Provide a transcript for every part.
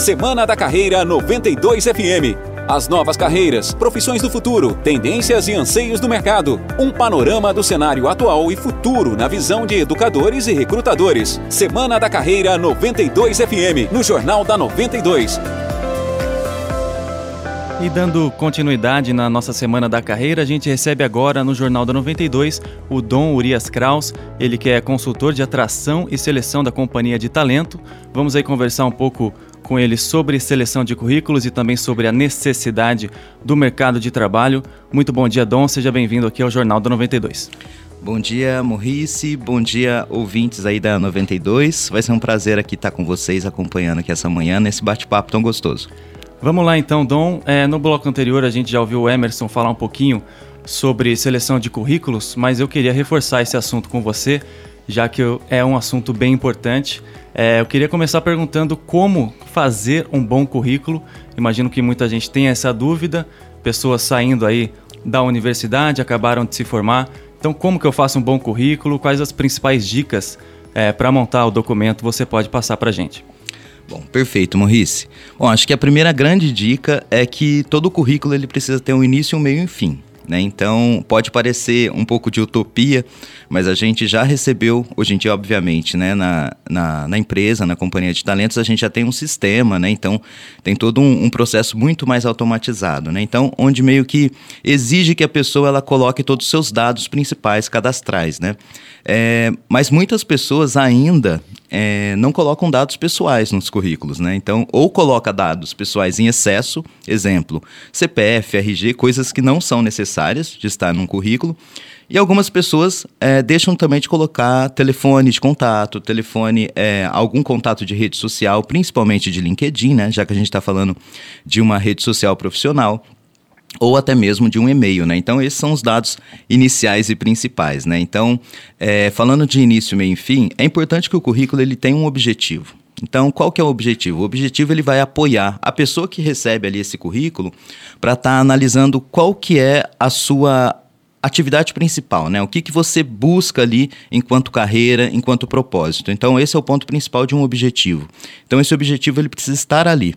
Semana da Carreira 92 FM. As novas carreiras, profissões do futuro, tendências e anseios do mercado. Um panorama do cenário atual e futuro na visão de educadores e recrutadores. Semana da Carreira 92 FM, no Jornal da 92. E dando continuidade na nossa Semana da Carreira, a gente recebe agora no Jornal da 92 o Dom Urias Kraus, ele que é consultor de atração e seleção da Companhia de Talento. Vamos aí conversar um pouco com ele sobre seleção de currículos e também sobre a necessidade do mercado de trabalho. Muito bom dia, Dom, seja bem-vindo aqui ao Jornal da 92. Bom dia, Morrice. Bom dia, ouvintes aí da 92. Vai ser um prazer aqui estar com vocês acompanhando aqui essa manhã nesse bate-papo tão gostoso. Vamos lá então, Dom. É, no bloco anterior a gente já ouviu o Emerson falar um pouquinho sobre seleção de currículos, mas eu queria reforçar esse assunto com você, já que é um assunto bem importante. É, eu queria começar perguntando como fazer um bom currículo. Imagino que muita gente tem essa dúvida, pessoas saindo aí da universidade, acabaram de se formar. Então, como que eu faço um bom currículo? Quais as principais dicas é, para montar o documento você pode passar para a gente? Bom, perfeito, Maurice. Bom, acho que a primeira grande dica é que todo currículo ele precisa ter um início, um meio e um fim. Né? Então, pode parecer um pouco de utopia, mas a gente já recebeu, hoje em dia, obviamente, né, na, na, na empresa, na companhia de talentos, a gente já tem um sistema, né? Então, tem todo um, um, processo muito mais automatizado, né? Então, onde meio que exige que a pessoa ela coloque todos os seus dados principais cadastrais, né? É, mas muitas pessoas ainda é, não colocam dados pessoais nos currículos, né? Então, ou coloca dados pessoais em excesso, exemplo, CPF, RG, coisas que não são necessárias de estar num currículo. E algumas pessoas é, deixam também de colocar telefone de contato, telefone, é, algum contato de rede social, principalmente de LinkedIn, né? Já que a gente está falando de uma rede social profissional ou até mesmo de um e-mail, né? Então esses são os dados iniciais e principais, né? Então, é, falando de início, meio e fim, é importante que o currículo ele tenha um objetivo. Então, qual que é o objetivo? O objetivo ele vai apoiar a pessoa que recebe ali esse currículo para estar tá analisando qual que é a sua atividade principal, né? O que, que você busca ali enquanto carreira, enquanto propósito. Então, esse é o ponto principal de um objetivo. Então, esse objetivo ele precisa estar ali.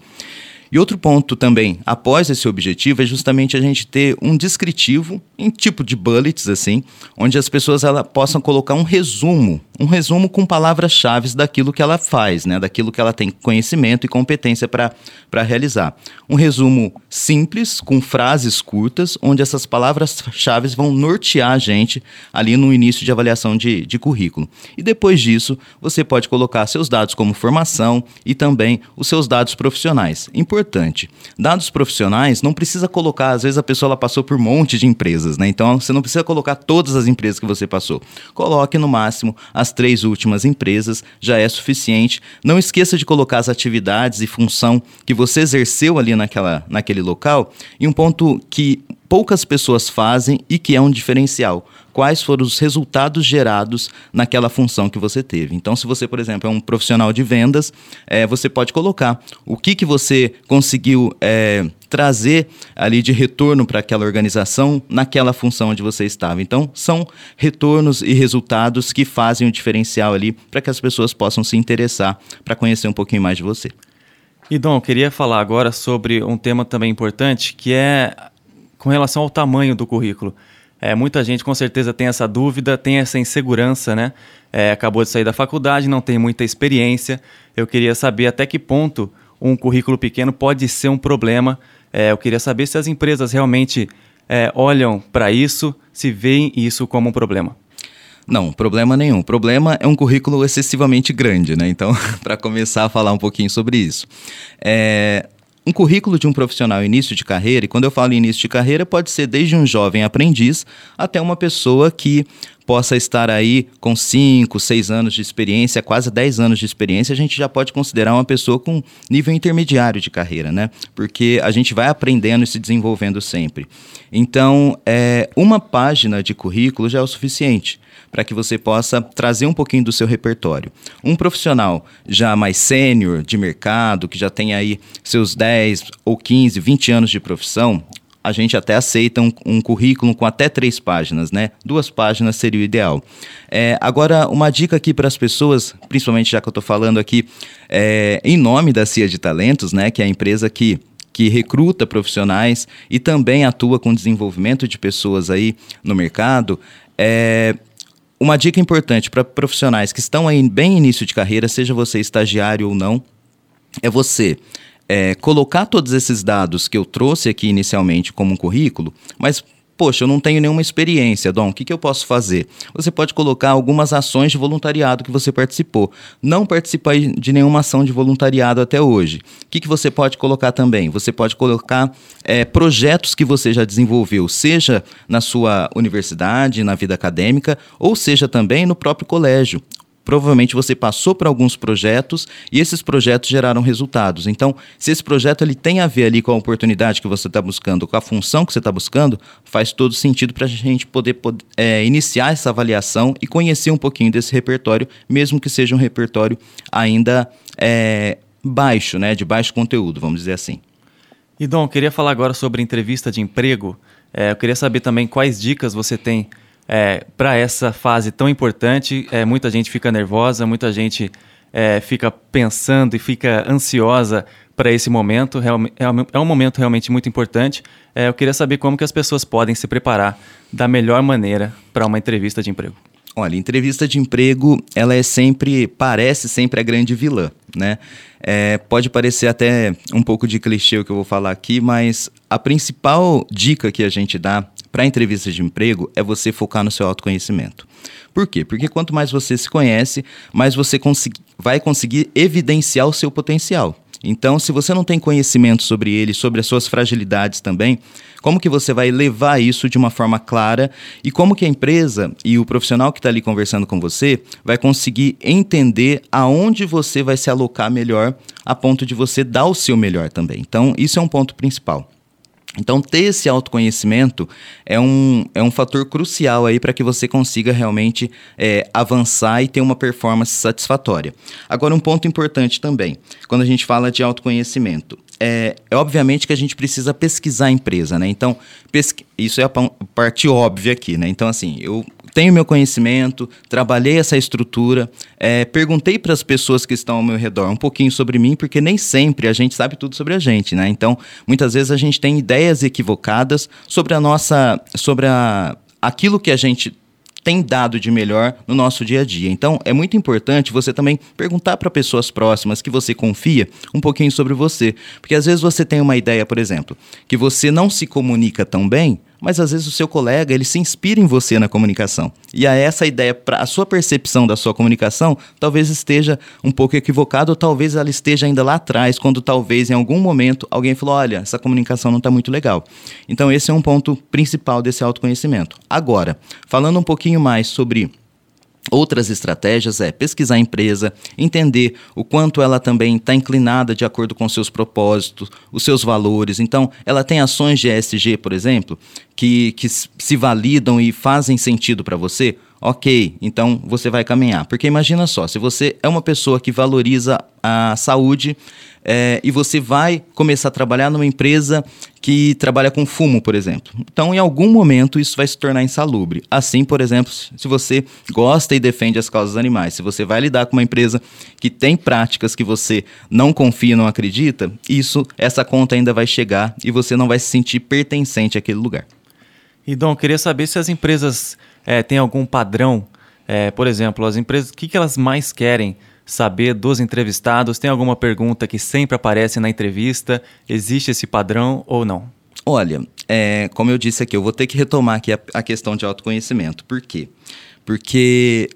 E outro ponto também, após esse objetivo, é justamente a gente ter um descritivo em tipo de bullets, assim, onde as pessoas ela, possam colocar um resumo, um resumo com palavras-chave daquilo que ela faz, né? daquilo que ela tem conhecimento e competência para realizar. Um resumo simples, com frases curtas, onde essas palavras-chave vão nortear a gente ali no início de avaliação de, de currículo. E depois disso, você pode colocar seus dados como formação e também os seus dados profissionais. Importante. Dados profissionais não precisa colocar, às vezes a pessoa ela passou por um monte de empresas, né? Então você não precisa colocar todas as empresas que você passou. Coloque no máximo as três últimas empresas, já é suficiente. Não esqueça de colocar as atividades e função que você exerceu ali naquela, naquele local. E um ponto que poucas pessoas fazem e que é um diferencial quais foram os resultados gerados naquela função que você teve. Então, se você, por exemplo, é um profissional de vendas, é, você pode colocar o que, que você conseguiu é, trazer ali de retorno para aquela organização naquela função onde você estava. Então, são retornos e resultados que fazem o diferencial ali para que as pessoas possam se interessar para conhecer um pouquinho mais de você. E Dom, eu queria falar agora sobre um tema também importante, que é com relação ao tamanho do currículo. É, muita gente com certeza tem essa dúvida, tem essa insegurança, né? É, acabou de sair da faculdade, não tem muita experiência. Eu queria saber até que ponto um currículo pequeno pode ser um problema. É, eu queria saber se as empresas realmente é, olham para isso, se veem isso como um problema. Não, problema nenhum. O problema é um currículo excessivamente grande, né? Então, para começar a falar um pouquinho sobre isso. É, um currículo de um profissional início de carreira, e quando eu falo início de carreira, pode ser desde um jovem aprendiz até uma pessoa que possa estar aí com 5, 6 anos de experiência, quase 10 anos de experiência, a gente já pode considerar uma pessoa com nível intermediário de carreira, né? Porque a gente vai aprendendo e se desenvolvendo sempre. Então, é, uma página de currículo já é o suficiente para que você possa trazer um pouquinho do seu repertório. Um profissional já mais sênior de mercado, que já tem aí seus 10 ou 15, 20 anos de profissão, a gente até aceita um, um, currículo com até três páginas, né? Duas páginas seria o ideal. É, agora, uma dica aqui para as pessoas, principalmente já que eu estou falando aqui é, em nome da CIA de Talentos, né? Que é a empresa que que recruta profissionais e também atua com desenvolvimento de pessoas aí no mercado. É, uma dica importante para profissionais que estão aí bem início de carreira, seja você estagiário ou não, é você é, colocar todos esses dados que eu trouxe aqui inicialmente como um currículo, mas Poxa, eu não tenho nenhuma experiência, Dom, o que, que eu posso fazer? Você pode colocar algumas ações de voluntariado que você participou. Não participar de nenhuma ação de voluntariado até hoje. O que, que você pode colocar também? Você pode colocar é, projetos que você já desenvolveu, seja na sua universidade, na vida acadêmica, ou seja também no próprio colégio provavelmente você passou por alguns projetos e esses projetos geraram resultados. Então, se esse projeto ele tem a ver ali com a oportunidade que você está buscando, com a função que você está buscando, faz todo sentido para a gente poder, poder é, iniciar essa avaliação e conhecer um pouquinho desse repertório, mesmo que seja um repertório ainda é, baixo, né, de baixo conteúdo, vamos dizer assim. E Dom, queria falar agora sobre entrevista de emprego. É, eu queria saber também quais dicas você tem é, para essa fase tão importante. É, muita gente fica nervosa, muita gente é, fica pensando e fica ansiosa para esse momento. É, é um momento realmente muito importante. É, eu queria saber como que as pessoas podem se preparar da melhor maneira para uma entrevista de emprego. Olha, entrevista de emprego, ela é sempre, parece sempre a grande vilã, né? É, pode parecer até um pouco de clichê o que eu vou falar aqui, mas a principal dica que a gente dá para entrevista de emprego é você focar no seu autoconhecimento. Por quê? Porque quanto mais você se conhece, mais você vai conseguir evidenciar o seu potencial. Então, se você não tem conhecimento sobre ele, sobre as suas fragilidades também, como que você vai levar isso de uma forma clara e como que a empresa e o profissional que está ali conversando com você vai conseguir entender aonde você vai se alocar melhor a ponto de você dar o seu melhor também. Então, isso é um ponto principal. Então, ter esse autoconhecimento é um, é um fator crucial aí para que você consiga realmente é, avançar e ter uma performance satisfatória. Agora, um ponto importante também, quando a gente fala de autoconhecimento, é, é obviamente que a gente precisa pesquisar a empresa, né? Então, isso é a parte óbvia aqui, né? Então, assim, eu tenho meu conhecimento, trabalhei essa estrutura, é, perguntei para as pessoas que estão ao meu redor um pouquinho sobre mim, porque nem sempre a gente sabe tudo sobre a gente, né? Então, muitas vezes a gente tem ideias equivocadas sobre a nossa, sobre a, aquilo que a gente tem dado de melhor no nosso dia a dia. Então, é muito importante você também perguntar para pessoas próximas que você confia um pouquinho sobre você, porque às vezes você tem uma ideia, por exemplo, que você não se comunica tão bem, mas às vezes o seu colega ele se inspira em você na comunicação. E a essa ideia, pra, a sua percepção da sua comunicação, talvez esteja um pouco equivocada, ou talvez ela esteja ainda lá atrás, quando talvez em algum momento alguém falou: olha, essa comunicação não está muito legal. Então, esse é um ponto principal desse autoconhecimento. Agora, falando um pouquinho mais sobre Outras estratégias é pesquisar a empresa, entender o quanto ela também está inclinada de acordo com seus propósitos, os seus valores. Então, ela tem ações de ESG, por exemplo, que, que se validam e fazem sentido para você. Ok, então você vai caminhar. Porque imagina só, se você é uma pessoa que valoriza a saúde, é, e você vai começar a trabalhar numa empresa que trabalha com fumo, por exemplo. Então, em algum momento, isso vai se tornar insalubre. Assim, por exemplo, se você gosta e defende as causas animais, se você vai lidar com uma empresa que tem práticas que você não confia, não acredita, isso, essa conta ainda vai chegar e você não vai se sentir pertencente àquele lugar. E Dom, queria saber se as empresas é, têm algum padrão. É, por exemplo, as empresas, o que, que elas mais querem saber dos entrevistados? Tem alguma pergunta que sempre aparece na entrevista? Existe esse padrão ou não? Olha, é, como eu disse aqui, eu vou ter que retomar aqui a, a questão de autoconhecimento. Por quê? Porque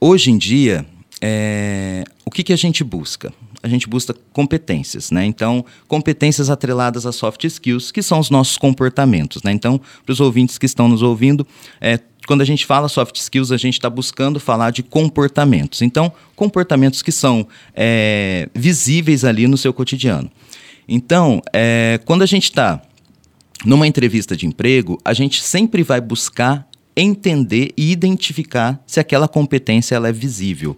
hoje em dia, é, o que, que a gente busca? A gente busca competências, né? Então, competências atreladas a soft skills, que são os nossos comportamentos, né? Então, para os ouvintes que estão nos ouvindo, é, quando a gente fala soft skills, a gente está buscando falar de comportamentos. Então, comportamentos que são é, visíveis ali no seu cotidiano. Então, é, quando a gente está numa entrevista de emprego, a gente sempre vai buscar entender e identificar se aquela competência ela é visível.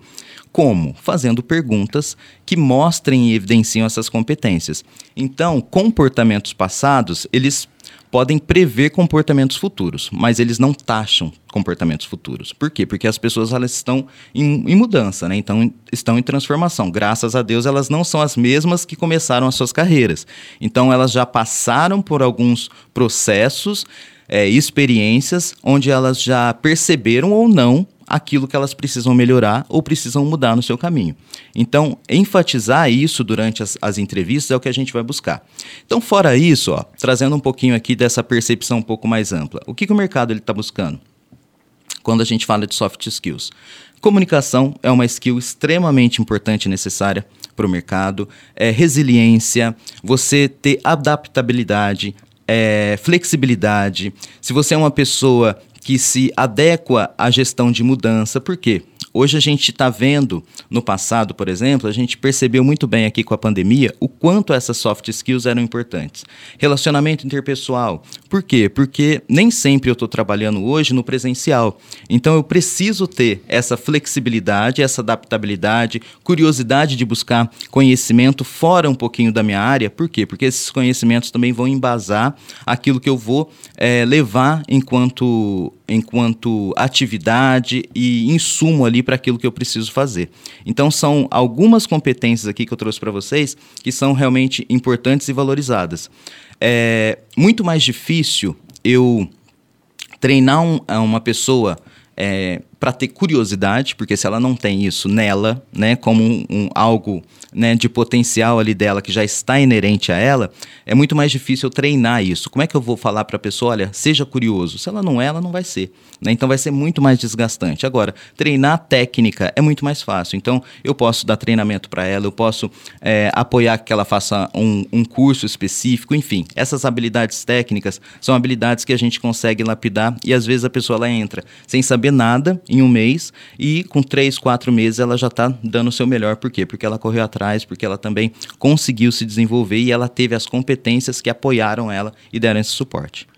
Como? Fazendo perguntas que mostrem e evidenciam essas competências. Então, comportamentos passados, eles podem prever comportamentos futuros, mas eles não taxam comportamentos futuros. Por quê? Porque as pessoas elas estão em, em, mudança, né? então estão em transformação. Graças a Deus, elas não são as mesmas que começaram as suas carreiras. Então, elas já passaram por alguns processos, é, experiências, onde elas já perceberam ou não aquilo que elas precisam melhorar ou precisam mudar no seu caminho. Então, enfatizar isso durante as, as entrevistas é o que a gente vai buscar. Então, fora isso, ó, trazendo um pouquinho aqui dessa percepção um pouco mais ampla, o que, que o mercado está buscando? Quando a gente fala de soft skills. Comunicação é uma skill extremamente importante e necessária para o mercado. É resiliência, você ter adaptabilidade, é, flexibilidade. Se você é uma pessoa que se adequa à gestão de mudança. Por quê? Hoje a gente está vendo, no passado, por exemplo, a gente percebeu muito bem aqui com a pandemia o quanto essas soft skills eram importantes. Relacionamento interpessoal. Por quê? Porque nem sempre eu estou trabalhando hoje no presencial. Então eu preciso ter essa flexibilidade, essa adaptabilidade, curiosidade de buscar conhecimento fora um pouquinho da minha área. Por quê? Porque esses conhecimentos também vão embasar aquilo que eu vou é, levar enquanto enquanto atividade e insumo ali para aquilo que eu preciso fazer. Então são algumas competências aqui que eu trouxe para vocês que são realmente importantes e valorizadas. É muito mais difícil eu treinar um, uma pessoa é, para ter curiosidade, porque se ela não tem isso nela, né, como um, um, algo né, de potencial ali dela que já está inerente a ela, é muito mais difícil eu treinar isso. Como é que eu vou falar para a pessoa, olha, seja curioso? Se ela não é, ela não vai ser. Né? Então vai ser muito mais desgastante. Agora, treinar técnica é muito mais fácil. Então eu posso dar treinamento para ela, eu posso é, apoiar que ela faça um, um curso específico, enfim. Essas habilidades técnicas são habilidades que a gente consegue lapidar e às vezes a pessoa ela entra sem saber nada em um mês e com três, quatro meses ela já está dando o seu melhor. Por quê? Porque ela correu atrás, porque ela também conseguiu se desenvolver e ela teve as competências que apoiaram ela e deram esse suporte.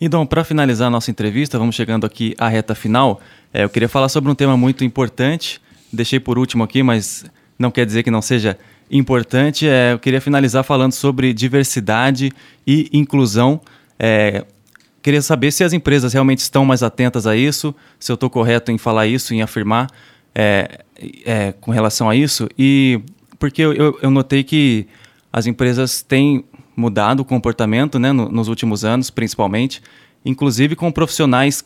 Então, para finalizar a nossa entrevista, vamos chegando aqui à reta final. É, eu queria falar sobre um tema muito importante. Deixei por último aqui, mas não quer dizer que não seja importante. É, eu queria finalizar falando sobre diversidade e inclusão. É, Queria saber se as empresas realmente estão mais atentas a isso, se eu estou correto em falar isso, em afirmar é, é, com relação a isso. E porque eu, eu, notei que as empresas têm mudado o comportamento né, no, nos últimos anos, principalmente, inclusive com profissionais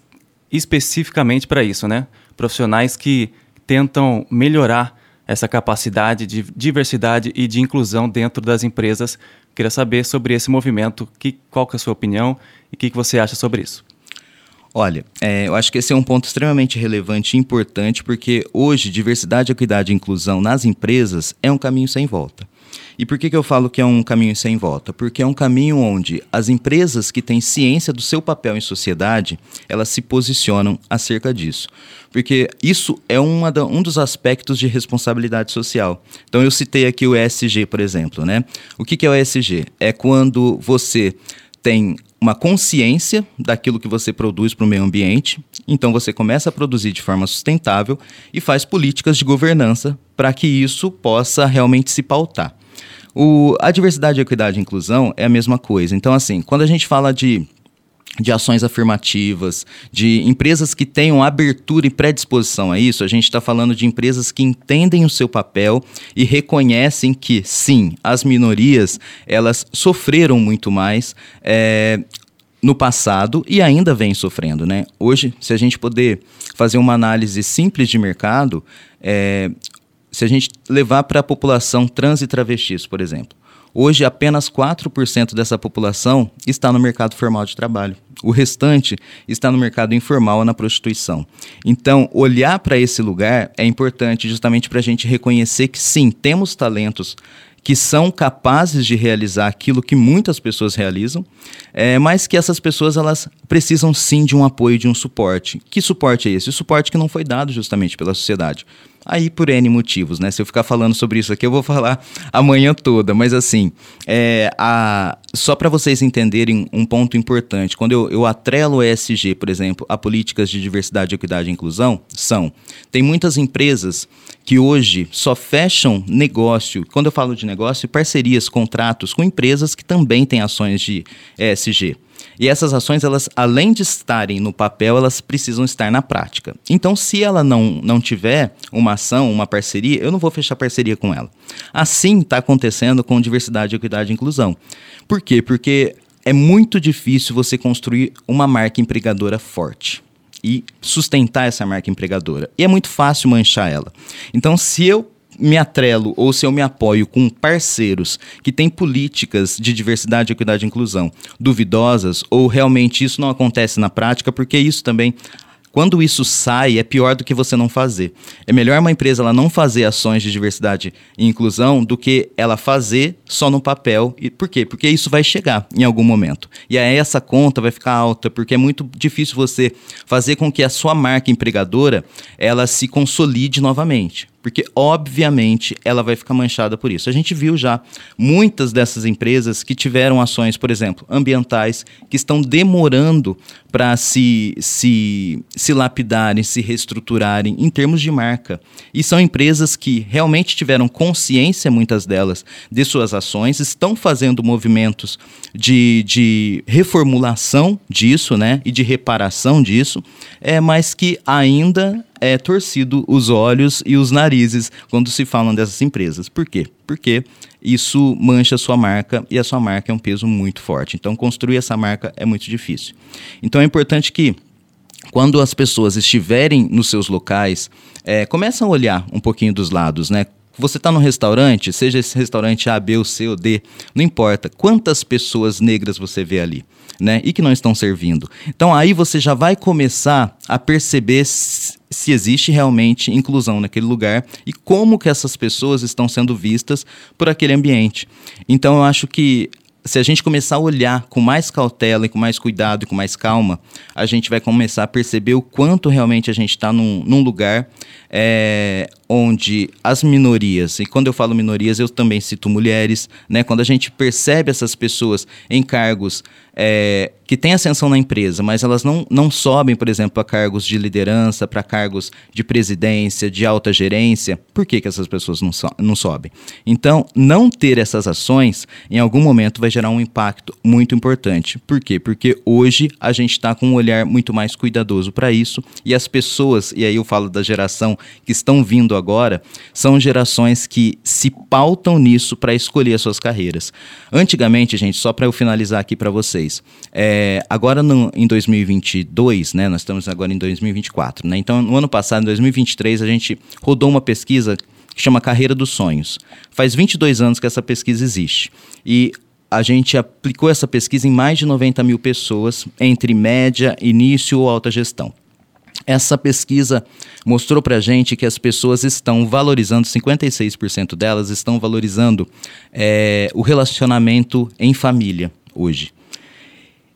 especificamente para isso, né? Profissionais que tentam melhorar essa capacidade de diversidade e de inclusão dentro das empresas. Queria saber sobre esse movimento, que, qual que é a sua opinião e o que, que você acha sobre isso? Olha, é, eu acho que esse é um ponto extremamente relevante e importante, porque hoje diversidade, equidade e inclusão nas empresas é um caminho sem volta. E por que, que eu falo que é um caminho sem volta? Porque é um caminho onde as empresas que têm ciência do seu papel em sociedade, elas se posicionam acerca disso. Porque isso é uma da, um dos aspectos de responsabilidade social. Então eu citei aqui o ESG, por exemplo. Né? O que, que é o ESG? É quando você tem uma consciência daquilo que você produz para o meio ambiente, então você começa a produzir de forma sustentável e faz políticas de governança para que isso possa realmente se pautar. O, a diversidade, equidade e inclusão é a mesma coisa. Então, assim, quando a gente fala de de ações afirmativas, de empresas que tenham abertura e predisposição a isso, a gente está falando de empresas que entendem o seu papel e reconhecem que, sim, as minorias elas sofreram muito mais é, no passado e ainda vem sofrendo. Né? Hoje, se a gente poder fazer uma análise simples de mercado, é, se a gente levar para a população trans e travestis, por exemplo, Hoje, apenas 4% dessa população está no mercado formal de trabalho. O restante está no mercado informal ou na prostituição. Então, olhar para esse lugar é importante justamente para a gente reconhecer que sim, temos talentos que são capazes de realizar aquilo que muitas pessoas realizam, é, mas que essas pessoas elas precisam sim de um apoio, de um suporte. Que suporte é esse? O suporte que não foi dado justamente pela sociedade. Aí por N motivos, né? Se eu ficar falando sobre isso aqui, eu vou falar a manhã toda. Mas assim, é, a, só para vocês entenderem um ponto importante, quando eu, eu atrelo o ESG, por exemplo, a políticas de diversidade, equidade e inclusão, são. Tem muitas empresas que hoje só fecham negócio, quando eu falo de negócio, parcerias, contratos com empresas que também têm ações de ESG. E essas ações, elas, além de estarem no papel, elas precisam estar na prática. Então, se ela não, não tiver uma ação, uma parceria, eu não vou fechar parceria com ela. Assim está acontecendo com diversidade, equidade e inclusão. Por quê? Porque é muito difícil você construir uma marca empregadora forte e sustentar essa marca empregadora. E é muito fácil manchar ela. Então, se eu me atrelo ou se eu me apoio com parceiros que têm políticas de diversidade, equidade e inclusão duvidosas, ou realmente isso não acontece na prática, porque isso também quando isso sai, é pior do que você não fazer. É melhor uma empresa ela não fazer ações de diversidade e inclusão do que ela fazer só no papel. E por quê? Porque isso vai chegar em algum momento. E aí essa conta vai ficar alta, porque é muito difícil você fazer com que a sua marca empregadora ela se consolide novamente porque obviamente ela vai ficar manchada por isso. A gente viu já muitas dessas empresas que tiveram ações, por exemplo, ambientais, que estão demorando para se, se, se lapidarem, se reestruturarem em termos de marca. E são empresas que realmente tiveram consciência, muitas delas, de suas ações, estão fazendo movimentos de, de reformulação disso, né, e de reparação disso, é, mas que ainda é torcido os olhos e os narizes quando se falam dessas empresas. Por quê? Porque isso mancha a sua marca e a sua marca é um peso muito forte. Então, construir essa marca é muito difícil. Então, é importante que quando as pessoas estiverem nos seus locais, é, começam a olhar um pouquinho dos lados, né? Você está num restaurante, seja esse restaurante A, B, ou C ou D, não importa quantas pessoas negras você vê ali, né? E que não estão servindo. Então aí você já vai começar a perceber se existe realmente inclusão naquele lugar e como que essas pessoas estão sendo vistas por aquele ambiente. Então eu acho que se a gente começar a olhar com mais cautela e com mais cuidado e com mais calma, a gente vai começar a perceber o quanto realmente a gente está num, num, lugar é, onde as minorias, e quando eu falo minorias, eu também cito mulheres, né? Quando a gente percebe essas pessoas em cargos é, que têm ascensão na empresa, mas elas não, não sobem, por exemplo, para cargos de liderança, para cargos de presidência, de alta gerência, por que, que essas pessoas não, so, não sobem? Então, não ter essas ações, em algum momento, vai gerar um impacto muito importante. Por quê? Porque hoje a gente está com um olhar muito mais cuidadoso para isso, e as pessoas, e aí eu falo da geração que estão vindo agora, são gerações que se pautam nisso para escolher as suas carreiras. Antigamente, gente, só para eu finalizar aqui para vocês, é, agora no, em 2022, né, nós estamos agora em 2024, né, então no ano passado, em 2023, a gente rodou uma pesquisa que chama Carreira dos Sonhos. Faz 22 anos que essa pesquisa existe. E a gente aplicou essa pesquisa em mais de 90 mil pessoas, entre média, início ou alta gestão. Essa pesquisa mostrou para a gente que as pessoas estão valorizando, 56% delas estão valorizando é, o relacionamento em família hoje.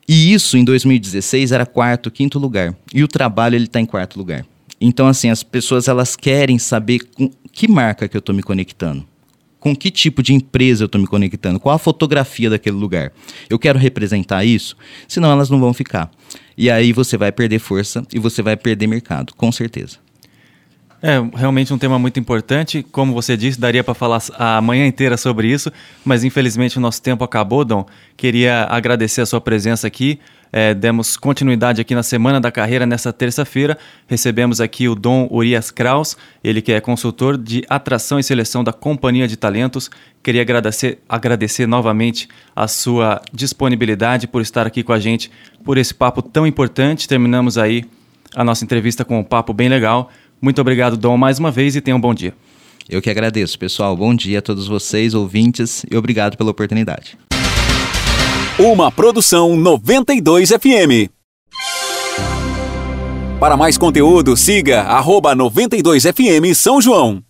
E isso em 2016 era quarto, quinto lugar. E o trabalho ele está em quarto lugar. Então assim as pessoas elas querem saber com que marca que eu estou me conectando com que tipo de empresa eu estou me conectando, qual a fotografia daquele lugar. Eu quero representar isso, senão elas não vão ficar. E aí você vai perder força e você vai perder mercado, com certeza. É realmente um tema muito importante. Como você disse, daria para falar a manhã inteira sobre isso, mas infelizmente o nosso tempo acabou, Dom. Queria agradecer a sua presença aqui. É, demos continuidade aqui na Semana da Carreira nessa terça-feira. Recebemos aqui o Dom Urias Kraus, ele que é consultor de atração e seleção da Companhia de Talentos. Queria agradecer, agradecer novamente a sua disponibilidade por estar aqui com a gente, por esse papo tão importante. Terminamos aí a nossa entrevista com um papo bem legal. Muito obrigado, Dom, mais uma vez e tenha um bom dia. Eu que agradeço, pessoal. Bom dia a todos vocês, ouvintes, e obrigado pela oportunidade. Uma produção 92 FM. Para mais conteúdo, siga arroba 92 FM São João.